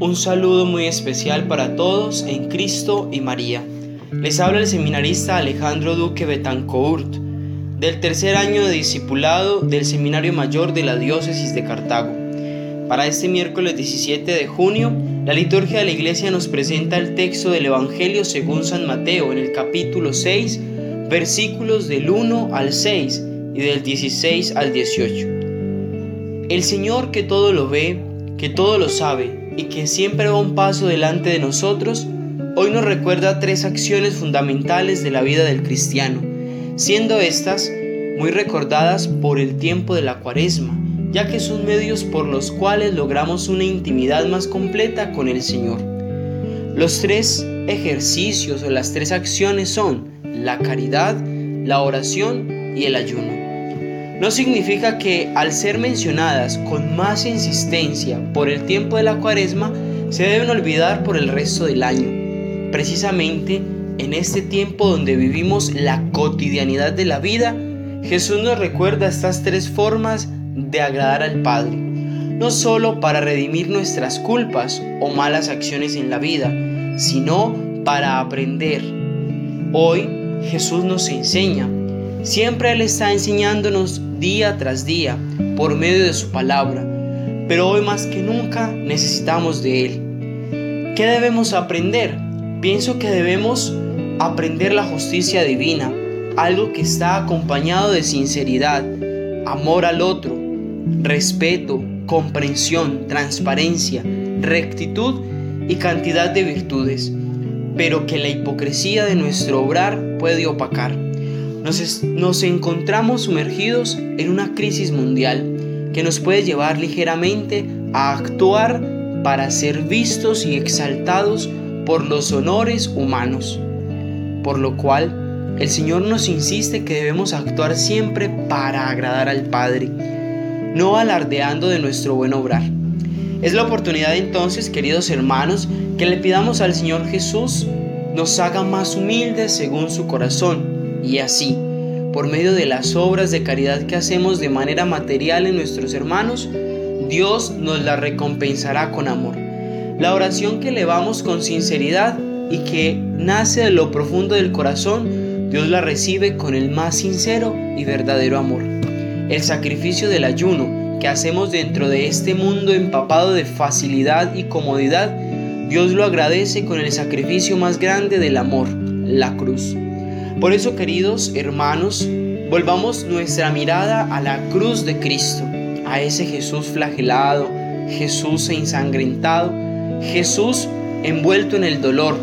Un saludo muy especial para todos en Cristo y María. Les habla el seminarista Alejandro Duque Betancourt, del tercer año de discipulado del Seminario Mayor de la Diócesis de Cartago. Para este miércoles 17 de junio, la liturgia de la Iglesia nos presenta el texto del Evangelio según San Mateo en el capítulo 6, versículos del 1 al 6 y del 16 al 18. El Señor que todo lo ve, que todo lo sabe, y que siempre va un paso delante de nosotros, hoy nos recuerda tres acciones fundamentales de la vida del cristiano, siendo estas muy recordadas por el tiempo de la cuaresma, ya que son medios por los cuales logramos una intimidad más completa con el Señor. Los tres ejercicios o las tres acciones son la caridad, la oración y el ayuno no significa que al ser mencionadas con más insistencia por el tiempo de la cuaresma, se deben olvidar por el resto del año. Precisamente en este tiempo donde vivimos la cotidianidad de la vida, Jesús nos recuerda estas tres formas de agradar al Padre, no solo para redimir nuestras culpas o malas acciones en la vida, sino para aprender. Hoy Jesús nos enseña, siempre Él está enseñándonos día tras día por medio de su palabra, pero hoy más que nunca necesitamos de Él. ¿Qué debemos aprender? Pienso que debemos aprender la justicia divina, algo que está acompañado de sinceridad, amor al otro, respeto, comprensión, transparencia, rectitud y cantidad de virtudes, pero que la hipocresía de nuestro obrar puede opacar. Nos, encontramos sumergidos en una crisis mundial que nos puede llevar ligeramente a actuar para ser vistos y exaltados por los honores humanos. Por lo cual, el Señor nos insiste que debemos actuar siempre para agradar al Padre, no alardeando de nuestro buen obrar. Es la oportunidad entonces, queridos hermanos, que le pidamos al Señor Jesús nos haga más humildes según su corazón y así, por medio de las obras de caridad que hacemos de manera material en nuestros hermanos, Dios nos la recompensará con amor. La oración que elevamos con sinceridad y que nace de lo profundo del corazón, Dios la recibe con el más sincero y verdadero amor. El sacrificio del ayuno que hacemos dentro de este mundo empapado de facilidad y comodidad, Dios lo agradece con el sacrificio más grande del amor, la cruz. Por eso, queridos hermanos, volvamos nuestra mirada a la cruz de Cristo, a ese Jesús flagelado, Jesús ensangrentado, Jesús envuelto en el dolor,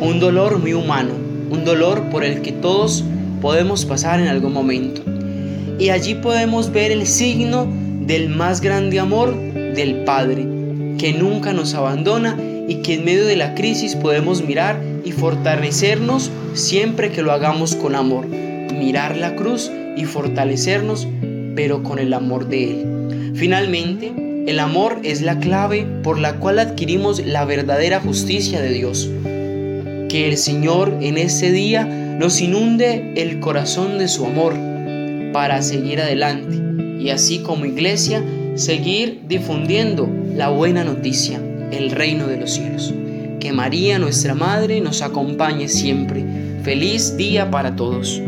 un dolor muy humano, un dolor por el que todos podemos pasar en algún momento. Y allí podemos ver el signo del más grande amor del Padre, que nunca nos abandona y que en medio de la crisis podemos mirar y fortalecernos siempre que lo hagamos con amor. Mirar la cruz y fortalecernos, pero con el amor de Él. Finalmente, el amor es la clave por la cual adquirimos la verdadera justicia de Dios. Que el Señor en este día nos inunde el corazón de su amor para seguir adelante y así como iglesia seguir difundiendo la buena noticia, el reino de los cielos. Que María, nuestra Madre, nos acompañe siempre. Feliz día para todos.